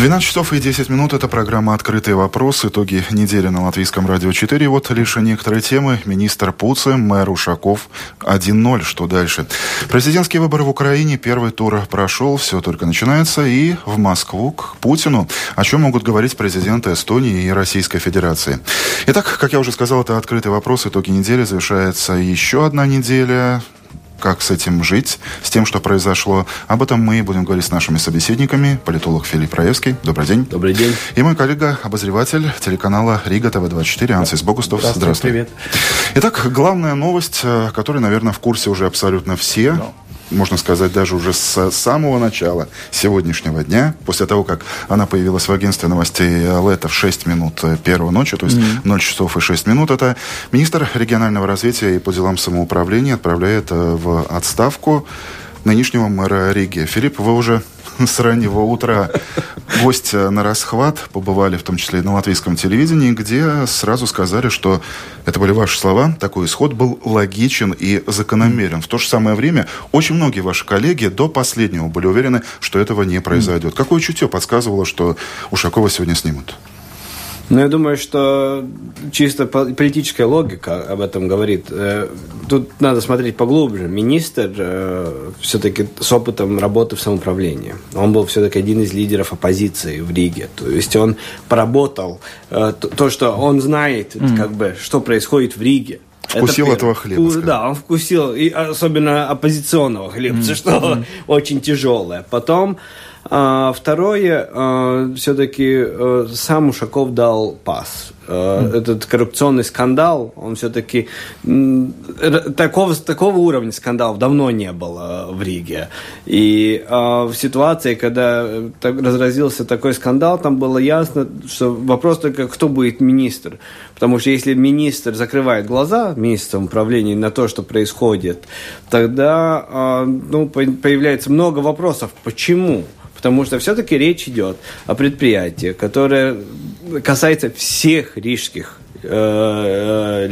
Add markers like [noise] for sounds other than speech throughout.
12 часов и 10 минут. Это программа «Открытый вопрос». Итоги недели на Латвийском радио 4. Вот лишь некоторые темы. Министр Пуцы, мэр Ушаков 1-0. Что дальше? Президентские выборы в Украине. Первый тур прошел. Все только начинается. И в Москву к Путину. О чем могут говорить президенты Эстонии и Российской Федерации. Итак, как я уже сказал, это «Открытый вопрос». Итоги недели. Завершается еще одна неделя как с этим жить, с тем, что произошло. Об этом мы будем говорить с нашими собеседниками. Политолог Филипп Раевский. Добрый день. Добрый день. И мой коллега, обозреватель телеканала Рига ТВ-24 Ансис Богустов. Здравствуй. Здравствуй. Привет. Итак, главная новость, э, которой, наверное, в курсе уже абсолютно все. Да можно сказать, даже уже с самого начала сегодняшнего дня, после того, как она появилась в агентстве новостей Лета в 6 минут э, первой ночи, то есть mm-hmm. 0 часов и 6 минут, это министр регионального развития и по делам самоуправления отправляет э, в отставку нынешнего мэра Риги. Филипп, вы уже [laughs] с раннего утра гость на расхват, побывали в том числе и на латвийском телевидении, где сразу сказали, что это были ваши слова, такой исход был логичен и закономерен. В то же самое время очень многие ваши коллеги до последнего были уверены, что этого не произойдет. Какое чутье подсказывало, что Ушакова сегодня снимут? Ну, я думаю, что чисто политическая логика об этом говорит. Э, тут надо смотреть поглубже. Министр э, все-таки с опытом работы в самоуправлении. Он был все-таки один из лидеров оппозиции в Риге. То есть он поработал э, то, что он знает, как бы, что происходит в Риге. Вкусил это этого хлеба. Скажем. Да, он вкусил, и особенно оппозиционного хлебца, mm. что [laughs] mm. очень тяжелое. Потом а, второе, а, все-таки а, сам Ушаков дал пас. А, этот коррупционный скандал, он все-таки такого, такого уровня скандалов давно не было в Риге. И а, в ситуации, когда так, разразился такой скандал, там было ясно, что вопрос только, кто будет министр. Потому что если министр закрывает глаза, министр управления, на то, что происходит, тогда а, ну, появляется много вопросов. Почему? Потому что все-таки речь идет о предприятии, которое касается всех рижских Э,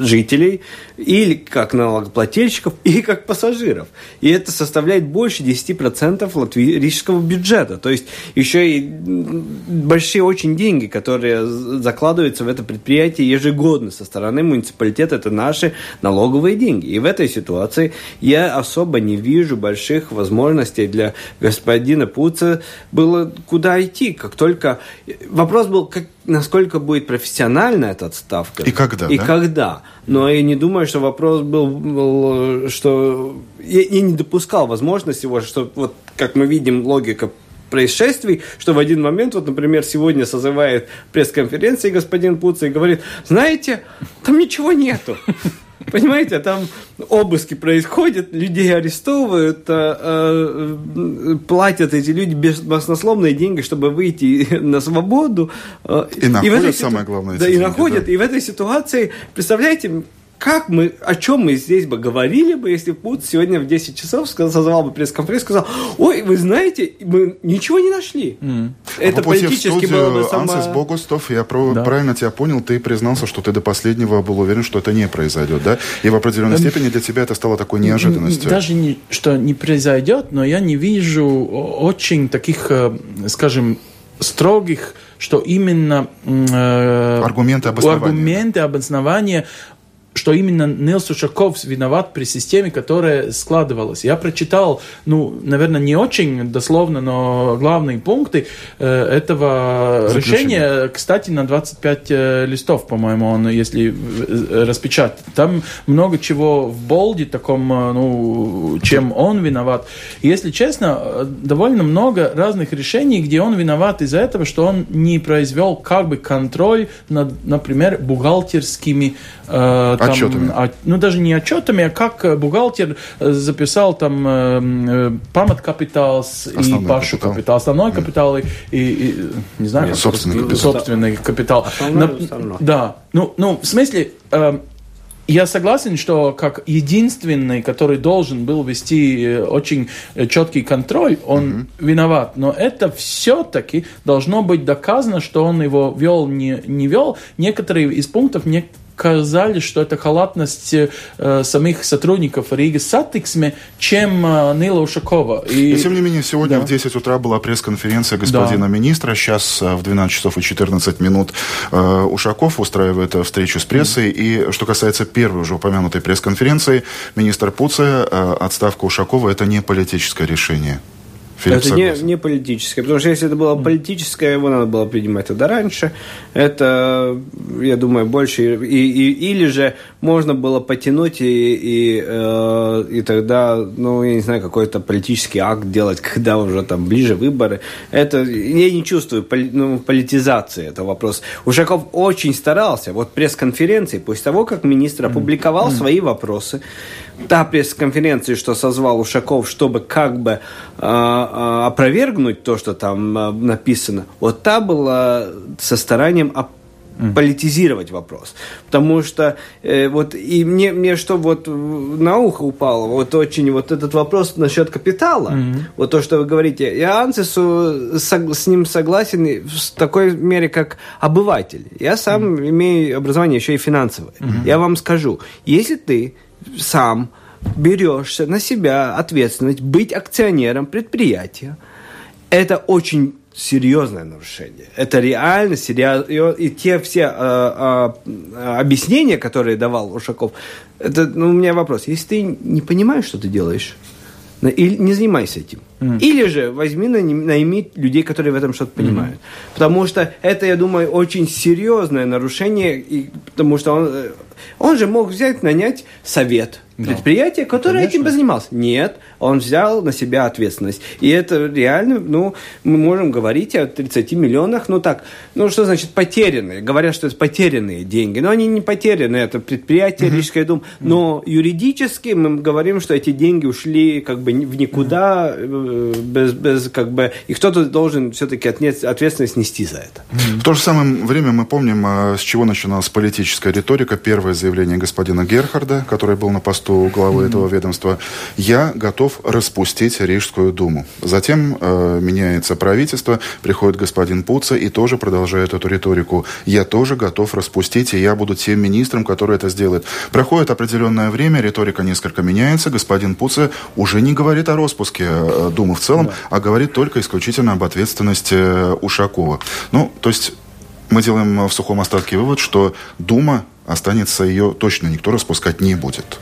жителей, или как налогоплательщиков, [laughs] или как пассажиров. И это составляет больше 10% латвийского бюджета. То есть еще и большие очень деньги, которые закладываются в это предприятие ежегодно со стороны муниципалитета. Это наши налоговые деньги. И в этой ситуации я особо не вижу больших возможностей для господина Пуца было куда идти. Как только... Вопрос был, как, насколько будет профессиональна эта отставка. И когда, И да? когда. Но я не думаю, что вопрос был, был что... Я, я не допускал возможности, вот, что вот как мы видим, логика происшествий, что в один момент, вот, например, сегодня созывает пресс-конференции господин Пуца и говорит, знаете, там ничего нету. Понимаете, там обыски происходят, людей арестовывают, а, а, платят эти люди баснословные деньги, чтобы выйти на свободу. А, и, и находят, этой, самое главное, да, и находят. Да. И в этой ситуации, представляете, как мы, о чем мы здесь бы говорили бы, если Пут сегодня в 10 часов созвал бы пресс-конференцию сказал, ой, вы знаете, мы ничего не нашли. Mm. Это политически было бы само... Ансис Богустов, я про... да. правильно тебя понял, ты признался, что ты до последнего был уверен, что это не произойдет, да? И в определенной эм, степени для тебя это стало такой неожиданностью. Даже не, что не произойдет, но я не вижу очень таких, э, скажем, строгих, что именно э, аргументы обоснования, аргументы обоснования что именно Нилс Ушаков виноват при системе, которая складывалась. Я прочитал, ну, наверное, не очень дословно, но главные пункты э, этого Заключение. решения, кстати, на 25 э, листов, по-моему, он, если э, распечатать. Там много чего в болде таком, э, ну, чем он виноват. если честно, э, довольно много разных решений, где он виноват из-за этого, что он не произвел как бы контроль над, например, бухгалтерскими э, там, отчетами. А, ну, даже не отчетами, а как э, бухгалтер э, записал там э, памят капитал и пашу капитал. капитал, основной mm. капитал и, и, и не знаю, Нет, собственный капитал. Собственный капитал. Основной, На, Да, ну, ну, в смысле, э, я согласен, что как единственный, который должен был вести очень четкий контроль, он Mm -hmm. виноват. Но это все-таки должно быть доказано, что он его вел, не, не вел. Некоторые из пунктов не сказали, что это халатность э, самих сотрудников Риги Сатиксме, чем э, Нила Ушакова. И... И тем не менее, сегодня да. в 10 утра была пресс-конференция господина да. министра. Сейчас э, в 12 часов и 14 минут э, Ушаков устраивает э, встречу с прессой. Mm. И что касается первой уже упомянутой пресс-конференции, министр Пуция, э, отставка Ушакова – это не политическое решение. Филипп это не, не политическое, потому что если это было политическое, его надо было принимать тогда раньше. Это, я думаю, больше... И, и, или же можно было потянуть и, и, э, и тогда, ну, я не знаю, какой-то политический акт делать, [laughs] когда уже там ближе выборы. Это, я не чувствую поли, ну, политизации этого вопроса. Ушаков очень старался. Вот пресс-конференции, после того, как министр опубликовал свои вопросы, та пресс-конференция, что созвал Ушаков, чтобы как бы э, э, опровергнуть то, что там э, написано, вот та была со старанием политизировать вопрос. Потому что э, вот и мне, мне что вот на ухо упало, вот очень вот этот вопрос насчет капитала, mm-hmm. вот то, что вы говорите, я Ансису сог, с ним согласен в такой мере, как обыватель. Я сам mm-hmm. имею образование еще и финансовое. Mm-hmm. Я вам скажу, если ты сам берешься на себя ответственность быть акционером предприятия, это очень серьезное нарушение. Это реально серьезно. И те все э, э, объяснения, которые давал Ушаков, это ну, у меня вопрос. Если ты не понимаешь, что ты делаешь, и не занимайся этим. Mm. Или же возьми, найми людей, которые в этом что-то понимают. Mm. Потому что это, я думаю, очень серьезное нарушение, и, потому что он, э, он же мог взять, нанять совет предприятие, которое Конечно. этим бы занималось. Нет, он взял на себя ответственность. И это реально, ну, мы можем говорить о 30 миллионах, ну так, ну что значит потерянные? Говорят, что это потерянные деньги. Но они не потеряны, это предприятие, угу. Рижская дума. Но юридически мы говорим, что эти деньги ушли как бы в никуда, угу. без, без как бы, и кто-то должен все-таки ответственность нести за это. В то же самое время мы помним, а, с чего начиналась политическая риторика. Первое заявление господина Герхарда, который был на посту посту главы mm-hmm. этого ведомства, я готов распустить Рижскую думу. Затем э, меняется правительство, приходит господин Пуца и тоже продолжает эту риторику. Я тоже готов распустить, и я буду тем министром, который это сделает. Проходит определенное время, риторика несколько меняется, господин Пуца уже не говорит о распуске э, Думы в целом, да. а говорит только исключительно об ответственности э, Ушакова. Ну, то есть мы делаем в сухом остатке вывод, что Дума останется, ее точно никто распускать не будет.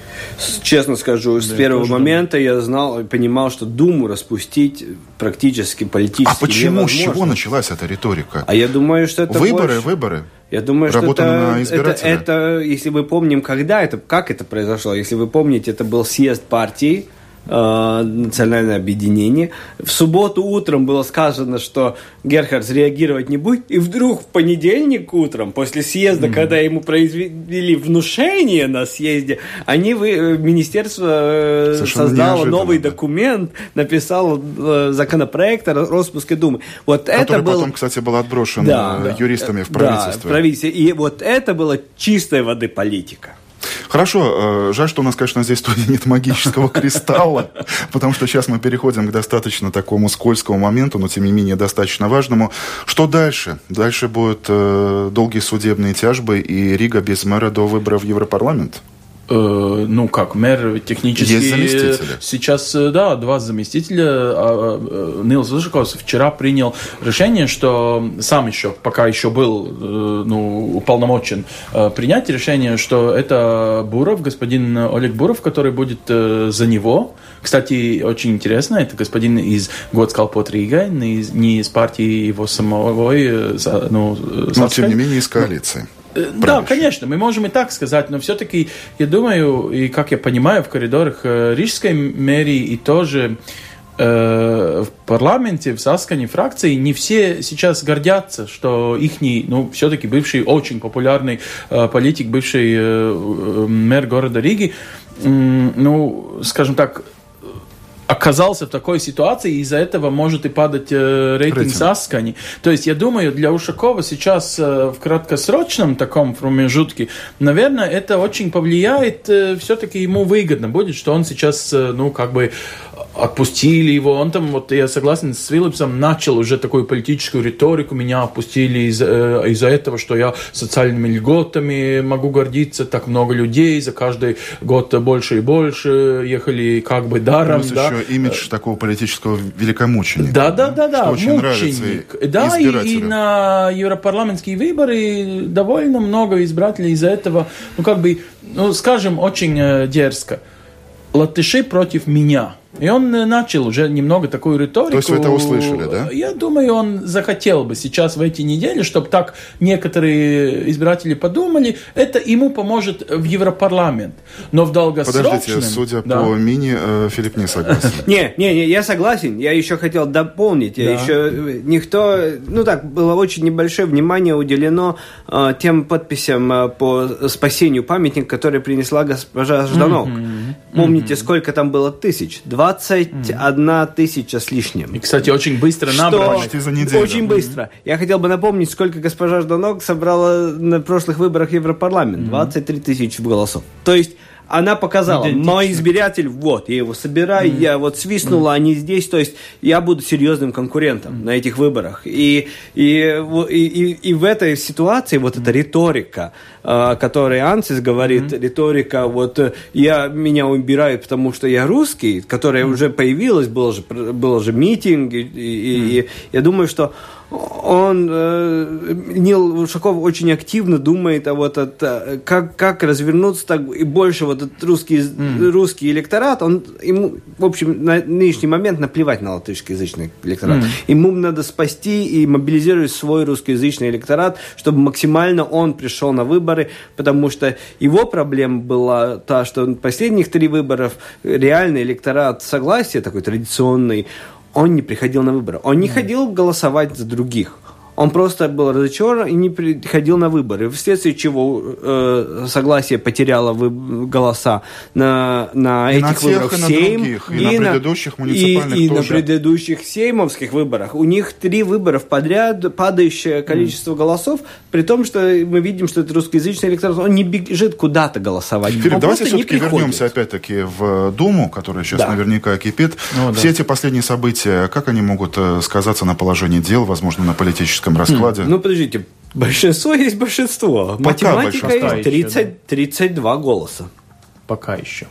Честно скажу, с да, первого момента думаю. я знал, понимал, что Думу распустить практически политически А почему, невозможно. с чего началась эта риторика? А я думаю, что это Выборы, больше... выборы. Я думаю, что это, на это, это, если мы помним, когда это, как это произошло, если вы помните, это был съезд партии, Э, национальное объединение. В субботу утром было сказано, что Герхард реагировать не будет, и вдруг в понедельник утром, после съезда, mm-hmm. когда ему произвели внушение на съезде, они вы, э, министерство э, Совершенно создало новый да. документ, написало законопроект о распуске Думы. Вот Который это было... потом, кстати, был отброшен да, юристами в правительстве. Да, в правительстве. И вот это было чистой воды политика. Хорошо, э, жаль, что у нас, конечно, здесь студии нет магического кристалла, [laughs] потому что сейчас мы переходим к достаточно такому скользкому моменту, но тем не менее достаточно важному. Что дальше? Дальше будут э, долгие судебные тяжбы и Рига без мэра до выборов в Европарламент? Э, ну как, мэр технически... Есть заместители. Сейчас, э, да, два заместителя. А, э, Нил Зажиков вчера принял решение, что сам еще, пока еще был ну, уполномочен принять решение, что это Буров, господин Олег Буров, который будет за него. Кстати, очень интересно, это господин из Готскалпот Рига, не из, не из партии его самого, ну, Но, тем не менее, из коалиции. Э, да, конечно, мы можем и так сказать, но все-таки, я думаю, и как я понимаю, в коридорах э, Рижской мэрии и тоже э, в парламенте, в Саскане фракции не все сейчас гордятся, что их, ну, все-таки бывший очень популярный э, политик, бывший э, мэр города Риги, э, ну, скажем так, оказался в такой ситуации, из-за этого может и падать э, рейтинг, рейтинг. Саскани. То есть, я думаю, для Ушакова сейчас э, в краткосрочном таком промежутке, наверное, это очень повлияет, э, все-таки ему выгодно будет, что он сейчас, э, ну, как бы отпустили его. Он там, вот я согласен с Филлипсом, начал уже такую политическую риторику. Меня отпустили из, э, из-за этого, что я социальными льготами могу гордиться. Так много людей, за каждый год больше и больше ехали как бы даром. Плюс да. Имидж такого политического великомученика. Да, да, да, да. Что очень нравится Да, и, и на европарламентские выборы довольно много избирателей из-за этого, ну как бы, ну скажем, очень э, дерзко. Латыши против меня – и он э, начал уже немного такую риторику. То есть вы это услышали, да? Я думаю, он захотел бы сейчас в эти недели, чтобы так некоторые избиратели подумали, это ему поможет в Европарламент. Но в долгосрочном... Подождите, судя да. по мини, э, Филипп не согласен. [laughs] Не, не, не, я согласен. Я еще хотел дополнить. Я еще э, никто, ну так, было очень небольшое внимание уделено тем подписям по спасению памятника, который принесла госпожа Жданов. Помните, сколько там было тысяч? 21 тысяча с лишним. И, кстати, очень быстро набрали. Что за неделю. Очень быстро. Я хотел бы напомнить, сколько госпожа Жданок собрала на прошлых выборах Европарламент. 23 тысячи голосов. То есть она показала, мой избиратель, вот, я его собираю, mm-hmm. я вот свистнула, mm-hmm. они здесь, то есть я буду серьезным конкурентом mm-hmm. на этих выборах. И, и, и, и, и в этой ситуации вот эта риторика, о которой Ансис говорит, mm-hmm. риторика, вот я, меня убирают, потому что я русский, которая mm-hmm. уже появилась, был же, был же митинг, и, и, mm-hmm. и я думаю, что он, э, Нил Ушаков очень активно думает о вот это, как, как развернуться так и больше вот этот русский, mm. русский электорат, он, ему, в общем, на нынешний момент наплевать на латышскоязычный электорат. Mm. Ему надо спасти и мобилизировать свой русскоязычный электорат, чтобы максимально он пришел на выборы, потому что его проблема была та, что последних три выборов реальный электорат согласия, такой традиционный, он не приходил на выборы. Он не ходил голосовать за других. Он просто был разочарован и не приходил на выборы, вследствие чего э, согласие потеряло вы, голоса на, на и этих на тех, выборах и на других, и, и на предыдущих муниципальных и, и тоже. на предыдущих сеймовских выборах. У них три выборов подряд, падающее количество mm. голосов, при том, что мы видим, что это русскоязычный электорат, он не бежит куда-то голосовать. Филипп, он давайте все-таки вернемся опять-таки в Думу, которая сейчас да. наверняка кипит. Ну, Все да. эти последние события, как они могут э, сказаться на положении дел, возможно, на политическом математическом раскладе. Ну, подождите, большинство есть большинство. Пока Математика большинство. есть 30, 32 голоса. Пока еще.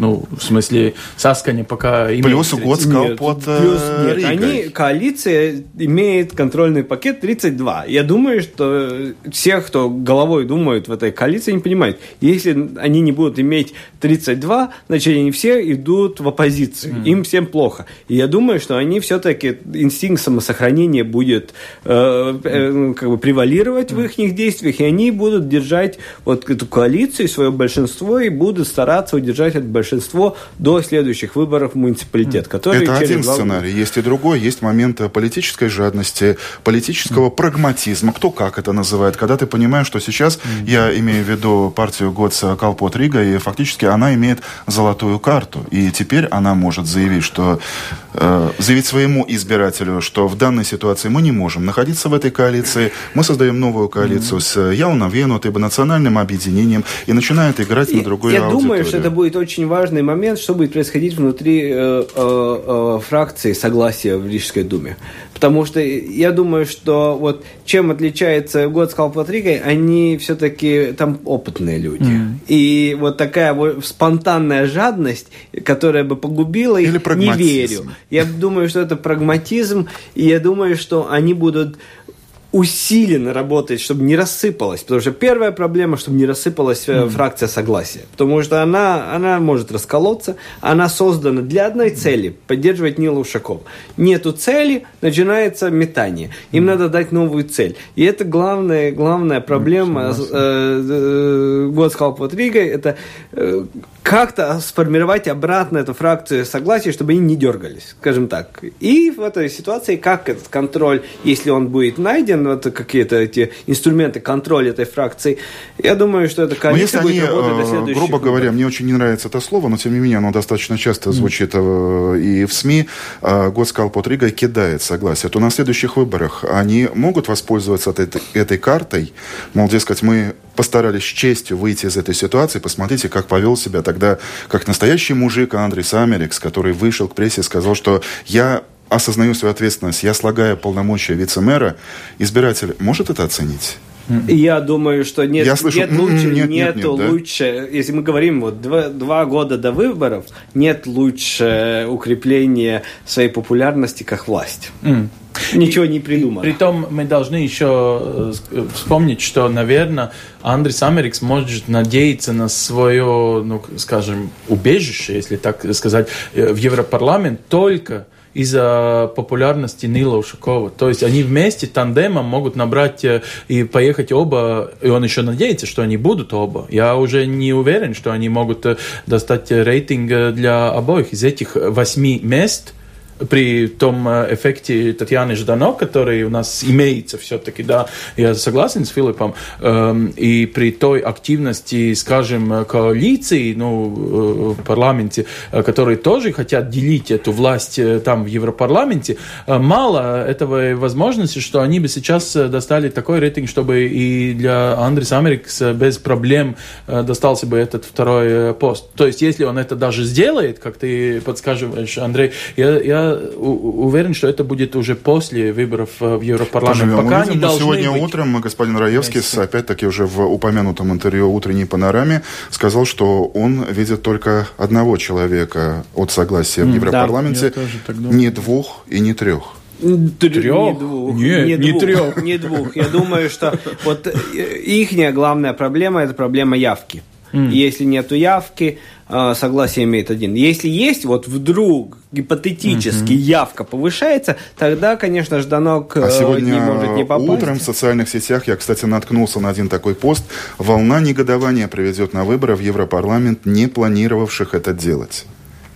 Ну, в смысле, Саскани пока Плюс год сказал нет, под э, плюс, нет, Ригой. они, коалиция имеет контрольный пакет 32. Я думаю, что все, кто головой думают в этой коалиции, не понимают. Если они не будут иметь 32, значит, они все идут в оппозицию. Mm. Им всем плохо. И я думаю, что они все-таки, инстинкт самосохранения будет э, э, как бы превалировать mm. в их действиях, и они будут держать вот эту коалицию, свое большинство, и будут стараться удержать это большинство большинство до следующих выборов в муниципалитет, который Это один два... сценарий. Есть и другой. Есть момент политической жадности, политического mm. прагматизма. Кто как это называет. Когда ты понимаешь, что сейчас, mm. я имею в виду партию Готса Калпот Рига, и фактически она имеет золотую карту. И теперь она может заявить, что э, заявить своему избирателю, что в данной ситуации мы не можем находиться в этой коалиции. Мы создаем новую коалицию mm. с Яуна Вену, национальным объединением, и начинает играть и, на другую Я аудиторию. думаю, что это будет очень важный момент, что будет происходить внутри э, э, э, фракции согласия в Рижской думе. Потому что я думаю, что вот чем отличается год с Калпатригой, они все-таки там опытные люди. Mm. И вот такая вот спонтанная жадность, которая бы погубила их, Или не верю. Я думаю, что это прагматизм, и я думаю, что они будут усиленно работать, чтобы не рассыпалась. Потому что первая проблема, чтобы не рассыпалась mm. фракция согласия. Потому что она, она может расколоться. Она создана для одной цели – поддерживать Нила Ушакова. Нету цели, начинается метание. Им mm. надо дать новую цель. И это главная, главная проблема mm, э, э, год с Ригой. Это э, как-то сформировать обратно эту фракцию согласия, чтобы они не дергались, скажем так. И в этой ситуации, как этот контроль, если он будет найден, вот какие-то эти инструменты контроля этой фракции, я думаю, что это коалиция будет они, работать до э, следующих Грубо говоря, мне очень не нравится это слово, но тем не менее оно достаточно часто звучит mm. и в СМИ. Э, Госкалпот Рига кидает согласие. То на следующих выборах они могут воспользоваться этой, этой картой, мол, дескать, мы постарались с честью выйти из этой ситуации. Посмотрите, как повел себя тогда, как настоящий мужик Андрей Самерикс, который вышел к прессе и сказал, что я осознаю свою ответственность, я слагаю полномочия вице-мэра. Избиратель может это оценить? Я думаю, что нет, Я слышу, нет лучше, нет, нет, нет, нет лучше, да? если мы говорим вот два, два года до выборов, нет лучше укрепления своей популярности, как власть. Mm. Ничего не придумал. Притом мы должны еще э, вспомнить, что, наверное, Андрис Америкс может надеяться на свое, ну, скажем, убежище, если так сказать, э, в Европарламент только из-за популярности Нила Ушакова. То есть они вместе тандемом могут набрать э, и поехать оба, и он еще надеется, что они будут оба. Я уже не уверен, что они могут достать рейтинг для обоих. Из этих восьми мест – при том э, эффекте Татьяны Ждано, который у нас имеется все-таки, да, я согласен с Филиппом, эм, и при той активности, скажем, коалиции, ну, э, в парламенте, э, которые тоже хотят делить эту власть там в Европарламенте, мало этого возможности, что они бы сейчас достали такой рейтинг, чтобы и для Андреса Америкс без проблем достался бы этот второй пост. То есть, если он это даже сделает, как ты подскажешь, Андрей, я, я уверен, что это будет уже после выборов э, в Европарламент. Поживем, Пока увидим. они Сегодня быть... утром господин Раевский, опять-таки уже в упомянутом интервью «Утренней панораме», сказал, что он видит только одного человека от согласия в Европарламенте, да, не двух и не трех. Трех? Не двух. Нет, не, не двух, трех. Не двух. Я думаю, что вот э, их главная проблема – это проблема явки. Mm. Если нету явки, согласие имеет один. Если есть, вот вдруг гипотетически mm-hmm. явка повышается, тогда, конечно, Жданок а сегодня не может не попасть. утром в социальных сетях я, кстати, наткнулся на один такой пост. Волна негодования приведет на выборы в Европарламент, не планировавших это делать.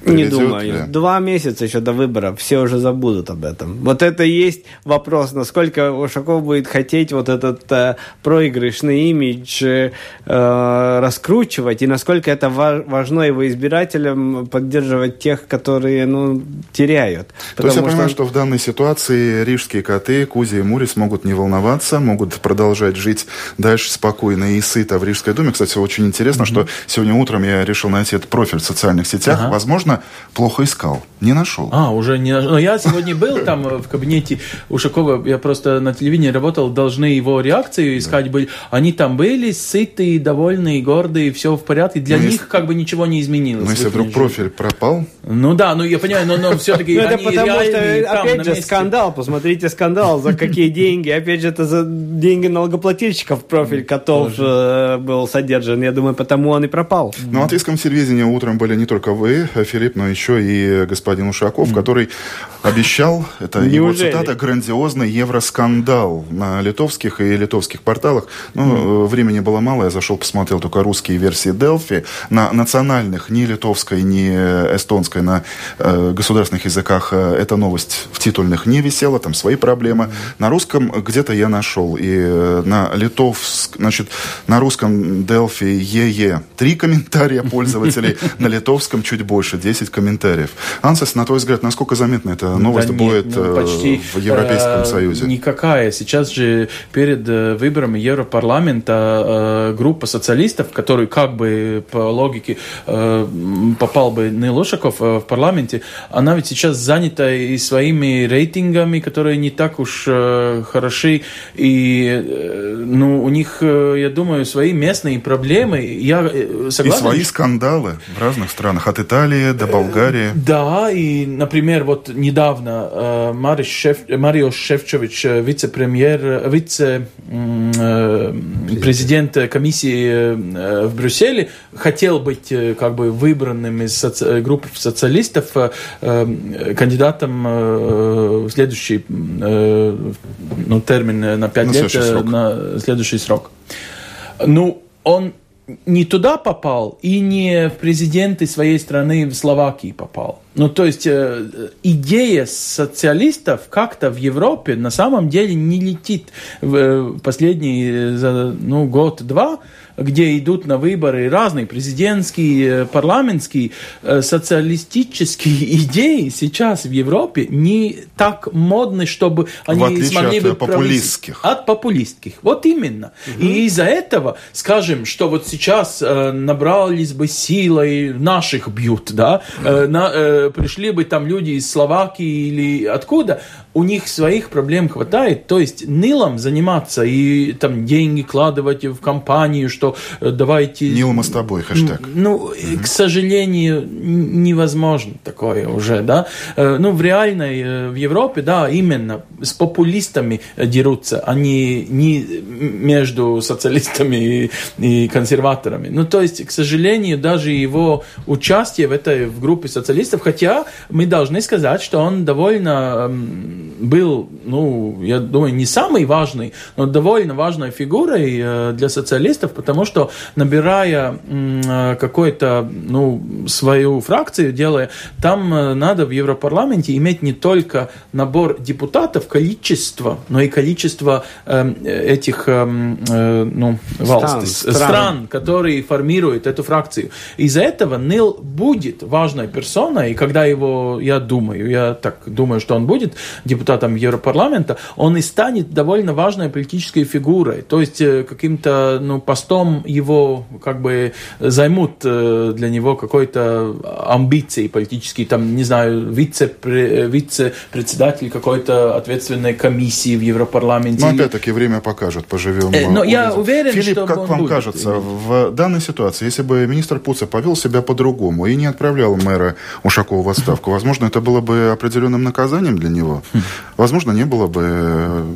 Не думаю. Ли? Два месяца еще до выборов, все уже забудут об этом. Вот это и есть вопрос, насколько Ушаков будет хотеть вот этот э, проигрышный имидж э, раскручивать, и насколько это важно его избирателям поддерживать тех, которые ну, теряют. То есть я понимаю, что в данной ситуации рижские коты, Кузи и Мурис могут не волноваться, могут продолжать жить дальше спокойно и сыто в Рижской думе. Кстати, очень интересно, mm-hmm. что сегодня утром я решил найти этот профиль в социальных сетях. Ага. Возможно, Возможно, плохо искал, не нашел. А, уже не нашел. Но я сегодня был там в кабинете Ушакова, я просто на телевидении работал, должны его реакцию искать были. Они там были сытые, довольные, гордые, все в порядке. Для ну, них если... как бы ничего не изменилось. Но если вдруг профиль пропал? Ну да, ну я понимаю, но, но все-таки Это потому что, опять же, скандал. Посмотрите скандал, за какие деньги. Опять же, это за деньги налогоплательщиков профиль котов э, был содержан. Я думаю, потому он и пропал. Ну, от иском телевидении утром были не только вы, Филипп но еще и господин Ушаков, который обещал, это его цитата, грандиозный евроскандал на литовских и литовских порталах. Ну, mm. времени было мало, я зашел, посмотрел только русские версии Делфи. На национальных, ни литовской, ни эстонской, на э, государственных языках э, эта новость в титульных не висела, там свои проблемы. На русском где-то я нашел. И э, на литовск, значит, на русском Делфи ЕЕ три комментария пользователей, [laughs] на литовском чуть больше, 10 10 комментариев. Ансес, на твой взгляд, насколько заметна эта новость да будет нет, ну, почти, в Европейском э, Союзе? Никакая. Сейчас же перед э, выборами Европарламента э, группа социалистов, который как бы по логике э, попал бы э, в парламенте, она ведь сейчас занята и своими рейтингами, которые не так уж э, хороши, и э, ну, у них, э, я думаю, свои местные проблемы. Я э, согласен. И свои скандалы в разных странах, от Италии до Болгарии. Да, и, например, вот недавно э, Мариш Шеф, Марио Шефчович, э, вице-премьер, э, вице-президент комиссии в Брюсселе, хотел быть как бы выбранным из соци группы социалистов кандидатом в следующий ну, термин на пять на лет, на следующий срок. Ну, он не туда попал и не в президенты своей страны в Словакии попал. Ну, то есть э, идея социалистов как-то в Европе на самом деле не летит в э, последний э, ну, год-два где идут на выборы разные президентские, э, парламентские, э, социалистические [laughs] идеи сейчас в Европе не так модны, чтобы они смогли от бы популистских. От популистских. Вот именно. Угу. И из-за этого, скажем, что вот сейчас э, набрались бы силой, наших бьют, да, э, на, э, пришли бы там люди из Словакии или откуда, у них своих проблем хватает, то есть нылом заниматься и там деньги кладывать в компанию, что э, давайте... Нил мы с тобой, хэштег. Ну, mm-hmm. к сожалению, невозможно такое уже, да. Э, ну, в реальной, э, в Европе, да, именно с популистами дерутся, а не, не между социалистами и, и консерваторами. Ну, то есть, к сожалению, даже его участие в этой в группе социалистов, хотя мы должны сказать, что он довольно был, ну, я думаю, не самый важный, но довольно важной фигурой э, для социалистов, потому что набирая э, какой-то, ну, свою фракцию, делая, там э, надо в Европарламенте иметь не только набор депутатов, количество, но и количество этих, ну, стран, стран. стран, которые формируют эту фракцию. Из-за этого Нил будет важной персоной, и когда его, я думаю, я так думаю, что он будет депутатом Европарламента, он и станет довольно важной политической фигурой. То есть э, каким-то ну, постом его как бы займут э, для него какой-то амбиции политические, там, не знаю, вице-председатель какой-то ответственной комиссии в Европарламенте. Но опять-таки время покажет, поживем. Э, но я уверен, Филипп, что как вам будет. кажется, в данной ситуации, если бы министр Пуца повел себя по-другому и не отправлял мэра Ушакова в отставку, возможно, это было бы определенным наказанием для него? Хм возможно, не было бы э,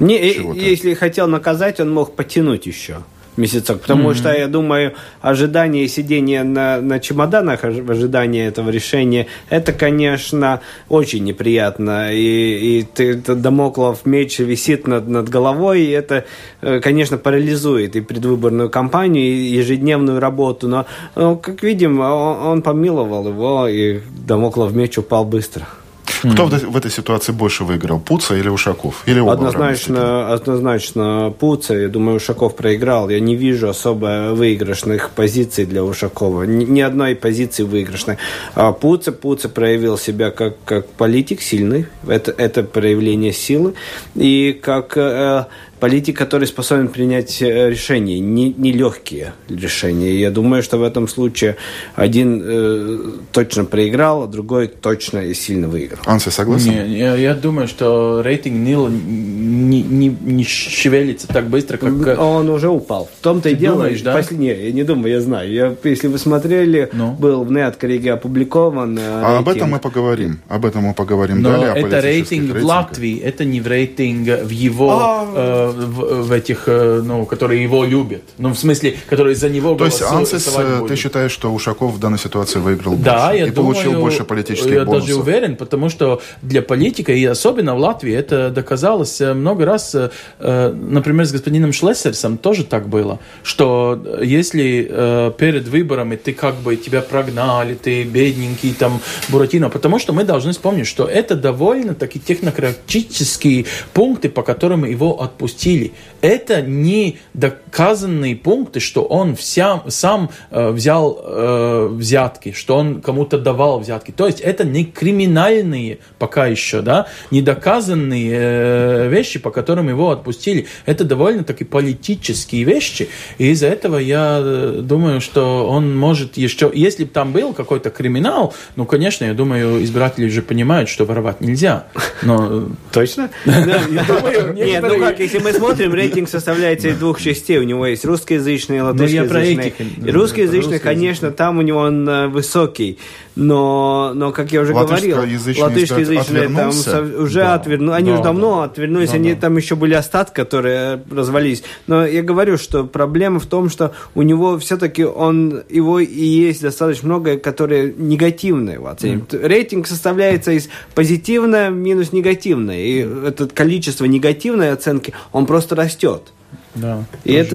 не, Если хотел наказать, он мог потянуть еще месяцок. Потому mm-hmm. что, я думаю, ожидание сидения на, на чемоданах, в ожидании этого решения, это, конечно, очень неприятно. И, и ты, ты, домоклов меч висит над, над головой, и это, э, конечно, парализует и предвыборную кампанию, и ежедневную работу. Но, ну, как видим, он, он помиловал его, и домоклов меч упал быстро. Кто в, в этой ситуации больше выиграл, Пуца или Ушаков? Или оба однозначно, однозначно Пуца. Я думаю, Ушаков проиграл. Я не вижу особо выигрышных позиций для Ушакова. Ни, ни одной позиции выигрышной. А Пуца, Пуца проявил себя как, как политик сильный. Это, это проявление силы. И как э, политик, который способен принять э, решения, не, не легкие решения. Я думаю, что в этом случае один э, точно проиграл, а другой точно и сильно выиграл. Анса, согласен? Не, я, я думаю, что рейтинг Нила не, не, не шевелится так быстро, как... Э, Он уже упал. В том-то и дело... Думаешь, да? После... Не, я не думаю, я знаю. Я, если вы смотрели, ну? был в нет коллеге опубликован э, А об этом мы поговорим. Об этом мы поговорим Но далее. это рейтинг в Латвии, это не в рейтинг в его... А в, в этих, э, ну, которые его любят. Ну, в смысле, которые за него То есть, Ансис, э, ты считаешь, что Ушаков в данной ситуации выиграл да, больше? я и думаю, получил больше политических я бонусов? Я даже уверен, потому что для политика, и особенно в Латвии, это доказалось э, много раз. Например, с господином Шлессерсом тоже так было, что если перед выборами ты как бы тебя прогнали, ты бедненький, там, Буратино, потому что мы должны вспомнить, что это довольно-таки технократические пункты, по которым его отпустили это не доказанные пункты, что он вся, сам э, взял э, взятки, что он кому-то давал взятки. То есть это не криминальные пока еще, да, не доказанные э, вещи, по которым его отпустили. Это довольно-таки политические вещи. И из-за этого я э, думаю, что он может еще... Если бы там был какой-то криминал, ну, конечно, я думаю, избиратели уже понимают, что воровать нельзя. Но... Точно? Нет, ну как, если мы смотрим смотрим, рейтинг составляется из двух частей. У него есть русскоязычный и латышскоязычный. И русскоязычный, конечно, там у него он э, высокий. Но, но как я уже говорил, латышскоязычные там уже да. отвернули. Они да, уже давно да. отвернулись, да, они да. там еще были остатки, которые развалились. Но я говорю, что проблема в том, что у него все-таки он, его и есть достаточно много, которые негативные его оценивают. Mm. Рейтинг составляется из позитивное минус негативное. И это количество негативной оценки, он просто растет. Да. И это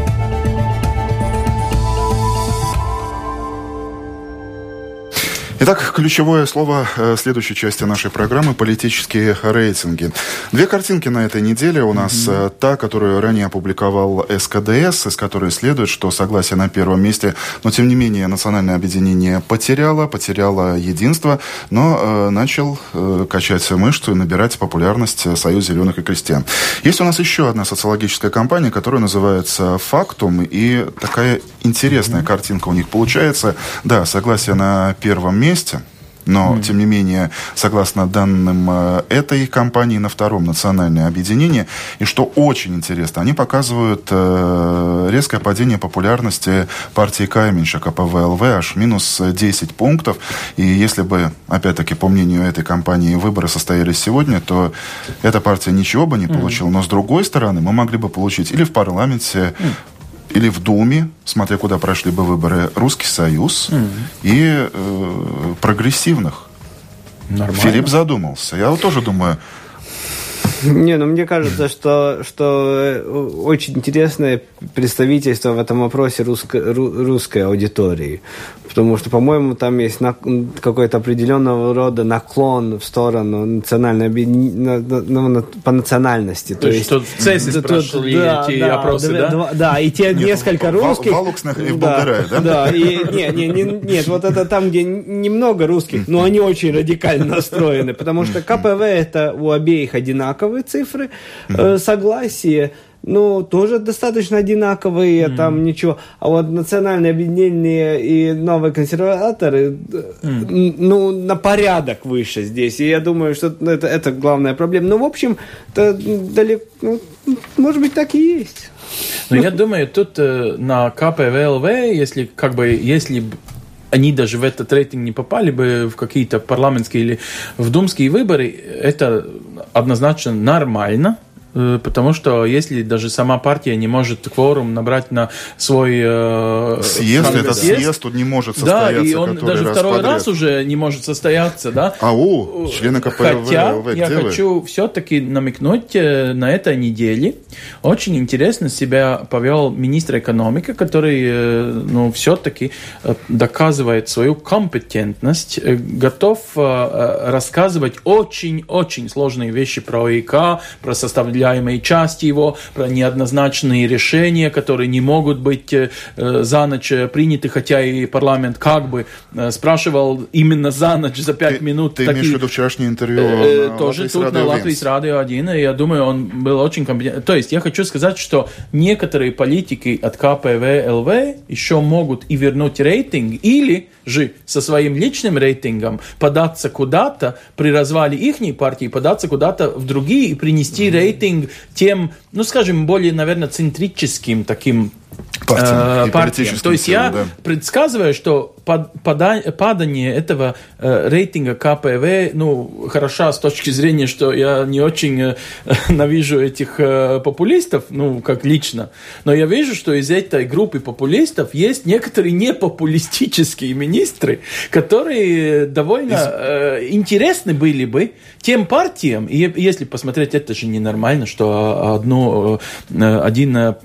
Итак, ключевое слово э, следующей части нашей программы – политические рейтинги. Две картинки на этой неделе у нас. Mm-hmm. Та, которую ранее опубликовал СКДС, из которой следует, что согласие на первом месте, но тем не менее национальное объединение потеряло, потеряло единство, но э, начал э, качать мышцу и набирать популярность Союз зеленых и крестьян. Есть у нас еще одна социологическая компания, которая называется «Фактум», и такая интересная mm-hmm. картинка у них получается. Да, согласие на первом месте, месте. Но, mm. тем не менее, согласно данным э, этой компании, на втором национальное объединение. И что очень интересно, они показывают э, резкое падение популярности партии Кайменша, КПВЛВ, аж минус 10 пунктов. И если бы, опять-таки, по мнению этой компании, выборы состоялись сегодня, то эта партия ничего бы не получила. Mm. Но, с другой стороны, мы могли бы получить или в парламенте mm или в Думе, смотря куда прошли бы выборы, Русский Союз mm-hmm. и э, прогрессивных. Нормально. Филипп задумался. Я вот тоже думаю, [laughs] не, ну мне кажется, что, что э, очень интересное представительство в этом вопросе русско, русской аудитории. Потому что, по-моему, там есть какой-то определенного рода наклон в сторону национальной на, на, на, по национальности. То, То есть, что в ЦЕСе спрашивали да, эти да, опросы, да? Да, да, и те нет, несколько русских... Валуксных и в да, да? Да, и, нет, нет, нет, нет, вот это там, где немного русских, но они очень радикально настроены, потому что КПВ это у обеих одинаковые цифры, э, согласие ну, тоже достаточно одинаковые, mm. там ничего. А вот национальное объединение и новые консерваторы, mm. ну, на порядок выше здесь. И я думаю, что это, это главная проблема. Ну, в общем, это далеко, ну, может быть, так и есть. Ну, я думаю, тут э, на КПВЛВ, если как бы, если они даже в этот рейтинг не попали бы в какие-то парламентские или в думские выборы, это однозначно нормально. Э, потому что если даже сама партия не может кворум набрать на свой э, съезд, этот съезд, съезд тут не может состояться. Да, и он даже раз второй подряд. раз уже не может состояться, да. А у члены КПРВ Хотя я хочу все-таки намекнуть э, на этой неделе. Очень интересно себя повел министр экономики, который, э, ну, все-таки доказывает свою компетентность, готов рассказывать очень-очень сложные вещи про ИК, про составление неопределяемые части его, про неоднозначные решения, которые не могут быть э, за ночь приняты, хотя и парламент как бы э, спрашивал именно за ночь, за пять ты, минут. Ты такие, имеешь в виду вчерашнее интервью э, на Тоже тут на Латвии с Радио 1, и я думаю, он был очень компетентен. То есть я хочу сказать, что некоторые политики от КПВ ЛВ еще могут и вернуть рейтинг, или же со своим личным рейтингом податься куда-то при развале их партии, податься куда-то в другие и принести mm-hmm. рейтинг тем, ну, скажем, более, наверное, центрическим таким партиям. Э, партиям. То есть силам, я да. предсказываю, что падание этого э, рейтинга КПВ, ну, хороша с точки зрения, что я не очень э, [laughs] навижу этих э, популистов, ну, как лично, но я вижу, что из этой группы популистов есть некоторые непопулистические министры, которые довольно э, интересны были бы тем партиям, и если посмотреть, это же ненормально, что одно, э, один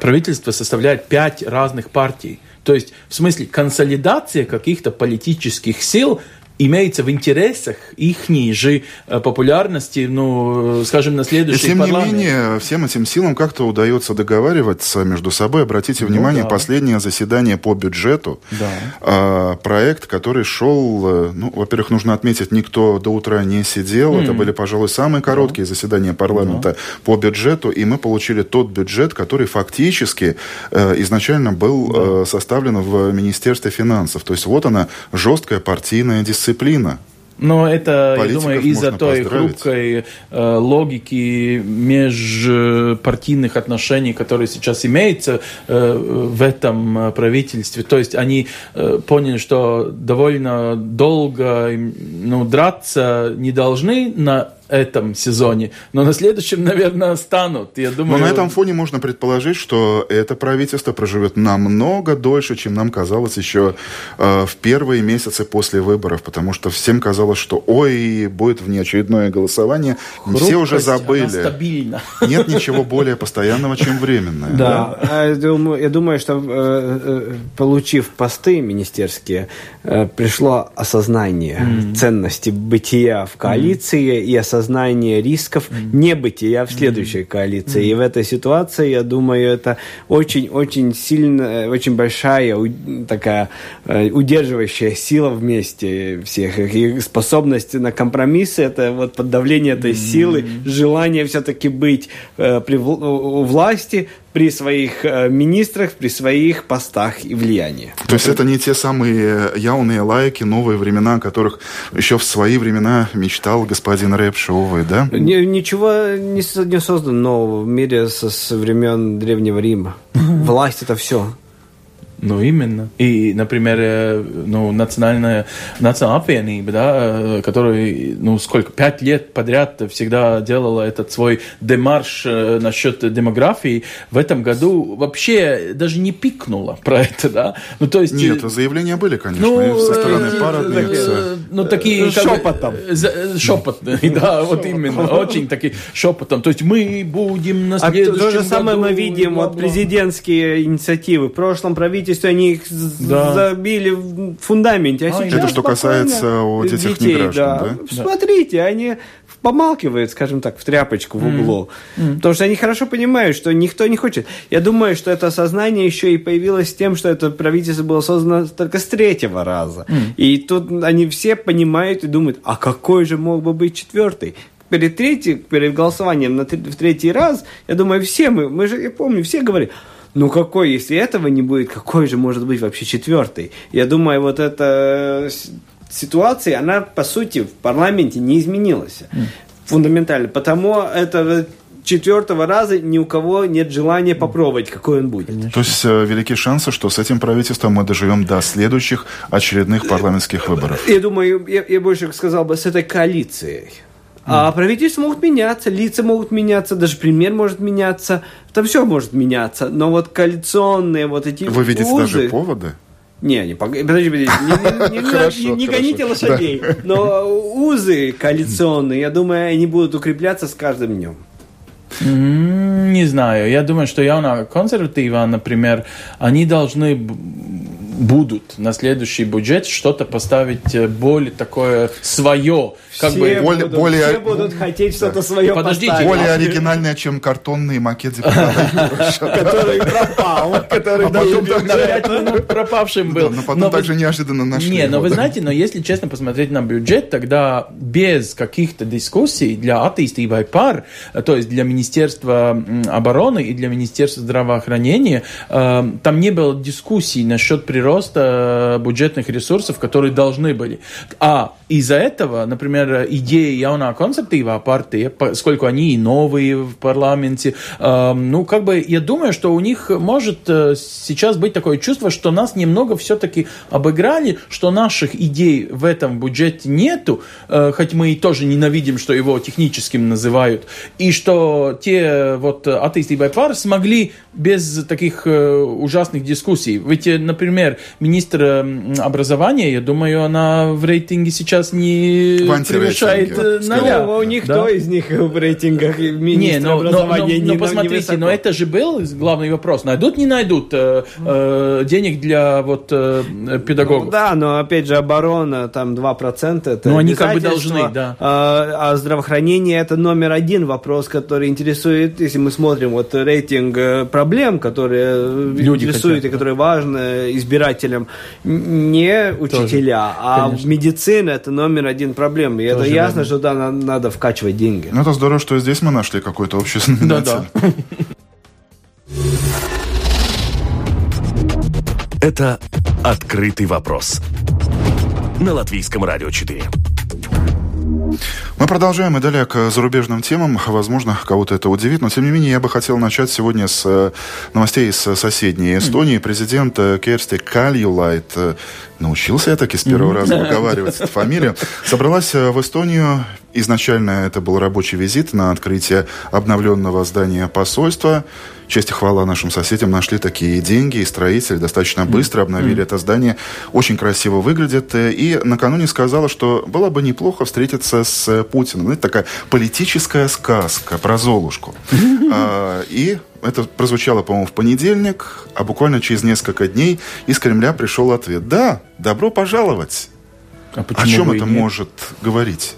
правительство составляет пять разных партий. То есть, в смысле, консолидация каких-то политических сил – имеется в интересах их же э, популярности, ну, скажем, на следующий И тем парламент. не менее, всем этим силам как-то удается договариваться между собой. Обратите ну внимание, ну, да. последнее заседание по бюджету, да. а, проект, который шел, э, ну, во-первых, нужно отметить, никто до утра не сидел. Mm. Это были, пожалуй, самые короткие да. заседания парламента да. по бюджету, и мы получили тот бюджет, который фактически э, изначально был да. э, составлен в Министерстве финансов. То есть вот она жесткая партийная дисциплина дисциплина. Но это, Политиков я думаю, из-за той хрупкой э, логики межпартийных отношений, которые сейчас имеются э, в этом э, правительстве. То есть они э, поняли, что довольно долго ну, драться не должны на этом сезоне, но на следующем, наверное, станут. Я думаю... Но на этом фоне можно предположить, что это правительство проживет намного дольше, чем нам казалось еще э, в первые месяцы после выборов, потому что всем казалось, что ой, будет внеочередное голосование. Хрупкость, Все уже забыли. стабильно. Нет ничего более постоянного, чем временное. Да, да? Я, думаю, что э, э, получив посты министерские, э, пришло осознание mm-hmm. ценности бытия в коалиции mm-hmm. и осознание рисков mm-hmm. небытия в следующей коалиции. И в этой ситуации, я думаю, это очень-очень сильно, очень большая такая удерживающая сила вместе всех. И способность на компромиссы, это вот под давление этой силы, желание все-таки быть при власти, при своих э, министрах, при своих постах и влиянии. То есть это не те самые явные лайки, новые времена, о которых еще в свои времена мечтал господин Рэп Шоувы, да? Ничего не, создано нового в мире со времен Древнего Рима. Власть это все. Ну, именно. И, например, э, ну, национальная, национальная apvienība, да, э, которая, ну, сколько, пять лет подряд всегда делала этот свой демарш э, насчет демографии, в этом году вообще даже не пикнула про это, да. Ну, то есть... Нет, заявления были, конечно, ну, со стороны парадницы. Ну, такие... Шепотом. Шепотные, [laughs] да, вот именно. Очень такие шепотом. То есть мы будем на следующем А то же самое мы видим, вот президентские инициативы. В прошлом правительстве правительстве они их да. забили в фундаменте. А, а это что касается вот этих детей, неграждан, да. да? Смотрите, они помалкивают, скажем так, в тряпочку в углу. Mm. Mm. Потому что они хорошо понимают, что никто не хочет. Я думаю, что это осознание еще и появилось тем, что это правительство было создано только с третьего раза. Mm. И тут они все понимают и думают, а какой же мог бы быть четвертый? Перед, третий, перед голосованием на, в третий раз, я думаю, все мы, мы же, я помню, все говорили, ну какой, если этого не будет, какой же может быть вообще четвертый? Я думаю, вот эта ситуация, она по сути в парламенте не изменилась mm. фундаментально. Потому это четвертого раза ни у кого нет желания попробовать, какой он будет. То есть э, велики шансы, что с этим правительством мы доживем до следующих очередных парламентских выборов. Я думаю, я, я больше сказал бы с этой коалицией. А правительства могут меняться, лица могут меняться, даже премьер может меняться, там все может меняться. Но вот коалиционные вот эти Вы видите узы... даже поводы? Не, не, подожди, подожди, не, не, хорошо, не, не гоните лошадей. Да. Но узы коалиционные, я думаю, они будут укрепляться с каждым днем. Не знаю. Я думаю, что явно консерватива, например, они должны будут на следующий бюджет что-то поставить э, более такое свое. Как все бы, будут, более, все будут хотеть что-то свое Подождите, поставить. Более оригинальное, чем картонный макет [laughs] Который пропал. Который а потом пропавшим был. Но потом также неожиданно нашли. Не, но вы знаете, но если честно посмотреть на бюджет, тогда без каких-то дискуссий для attīstībai пар, то есть для Министерства обороны и для Министерства здравоохранения, э, там не было дискуссий насчет прироста бюджетных ресурсов, которые должны были. А из-за этого, например, идеи яунā консервативā партия, поскольку они и новые в парламенте, э, ну, как бы, я думаю, что у них может э, сейчас быть такое чувство, что нас немного все-таки обыграли, что наших идей в этом бюджете нету, э, хоть мы и тоже ненавидим, что его техническим называют, и что те вот attīstībai пар смогли без таких э, ужасных дискуссий. Ведь, э, например, министр образования, я думаю, она в рейтинге сейчас не превышает э. Ну, у них да? кто из них в рейтингах министра не, но, образования но, но, но, но посмотрите, но это же был главный вопрос. Найдут, не найдут э, э, денег для вот педагогов? Ну, да, но опять же оборона, там 2% это Ну, они как бы должны, да. А, а здравоохранение это номер один вопрос, который интересует, если мы смотрим вот рейтинг проблем, которые Люди интересуют хотят, и которые важны избирателям, не учителя, Тоже. а Конечно. медицина это номер один проблема. Это ясно, верно. что да, надо, надо вкачивать деньги. Ну, это здорово, что здесь мы нашли какой-то общий знаменатель. Да-да. Это «Открытый вопрос» на Латвийском радио 4. Мы продолжаем и далее к зарубежным темам. Возможно, кого-то это удивит, но тем не менее я бы хотел начать сегодня с э, новостей из соседней Эстонии. Президент э, Керсти Кальюлайт э, научился я таки с первого раза [laughs] выговаривать эту фамилию. Собралась в Эстонию. Изначально это был рабочий визит на открытие обновленного здания посольства. Честь и хвала нашим соседям нашли такие деньги, и строители достаточно быстро обновили mm. это здание. Очень красиво выглядит. И накануне сказала, что было бы неплохо встретиться с Путиным. Это такая политическая сказка про Золушку. [laughs] А, и это прозвучало, по-моему, в понедельник, а буквально через несколько дней из Кремля пришел ответ. Да, добро пожаловать. А О чем это может говорить?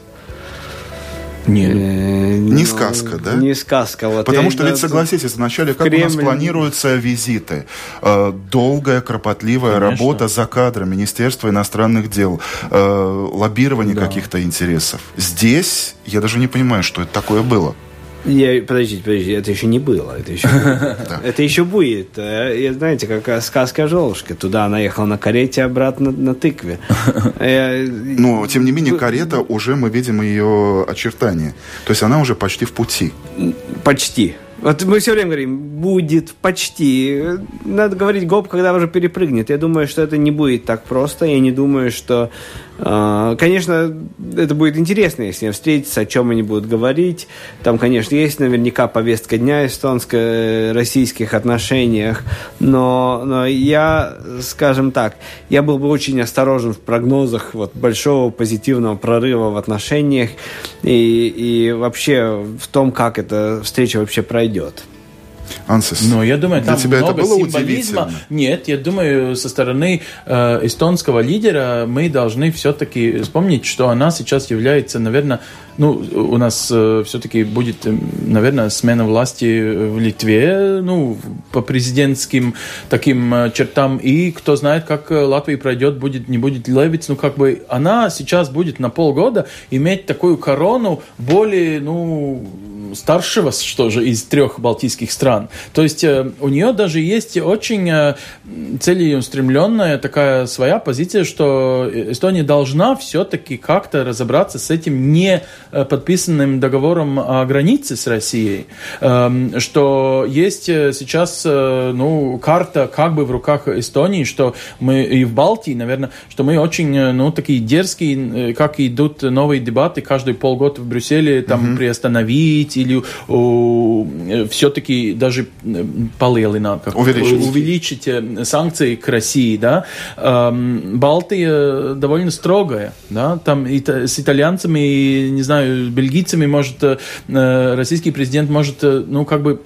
Нет. Э, не сказка, да? Не сказка. Вот Потому что ведь, согласитесь, вначале как Кремль... у нас планируются визиты? Э, долгая, кропотливая Конечно. работа за кадром Министерства иностранных дел, э, лоббирование да. каких-то интересов. Здесь я даже не понимаю, что это такое было. Я, подождите, подождите, это еще не было. Это еще, [laughs] это еще будет. Э, знаете, как сказка Жолушка. Туда она ехала на карете, обратно на тыкве. [laughs] Но, тем не менее, карета уже, мы видим ее очертания. То есть она уже почти в пути. Почти. Вот мы все время говорим, будет почти. Надо говорить гоп, когда уже перепрыгнет. Я думаю, что это не будет так просто. Я не думаю, что а, конечно, это будет интересно, если они встретятся, о чем они будут говорить. Там, конечно, есть наверняка повестка дня эстонско-российских отношениях, но, но я, скажем так, я был бы очень осторожен в прогнозах вот, большого позитивного прорыва в отношениях и, и вообще в том, как эта встреча вообще пройдет. Ансис, Но я думаю, там для тебя много это было символизма. Нет, я думаю, со стороны э, эстонского лидера мы должны все-таки вспомнить, что она сейчас является, наверное, ну, у нас э, все-таки будет, э, наверное, смена власти в Литве, ну, по президентским таким э, чертам. И кто знает, как э, Латвия пройдет, будет, не будет Левиц. Ну, как бы она сейчас будет на полгода иметь такую корону более, ну, старшего, что же, из трех балтийских стран. То есть э, у нее даже есть очень э, целеустремленная такая своя позиция, что Эстония должна все-таки как-то разобраться с этим не Э, подписанным договором о границе с Россией, эм, что есть сейчас ну, карта как бы в руках Эстонии, что мы и в Балтии, наверное, что мы очень ну, такие дерзкие, как идут новые дебаты каждые полгода в Брюсселе, там угу. приостановить или все-таки даже полелина, как увеличить. увеличить санкции к России, да. Эм, Балтия довольно строгая, да, там и с итальянцами, не знаю, бельгийцами, может, э, э, российский президент может, э, ну, как бы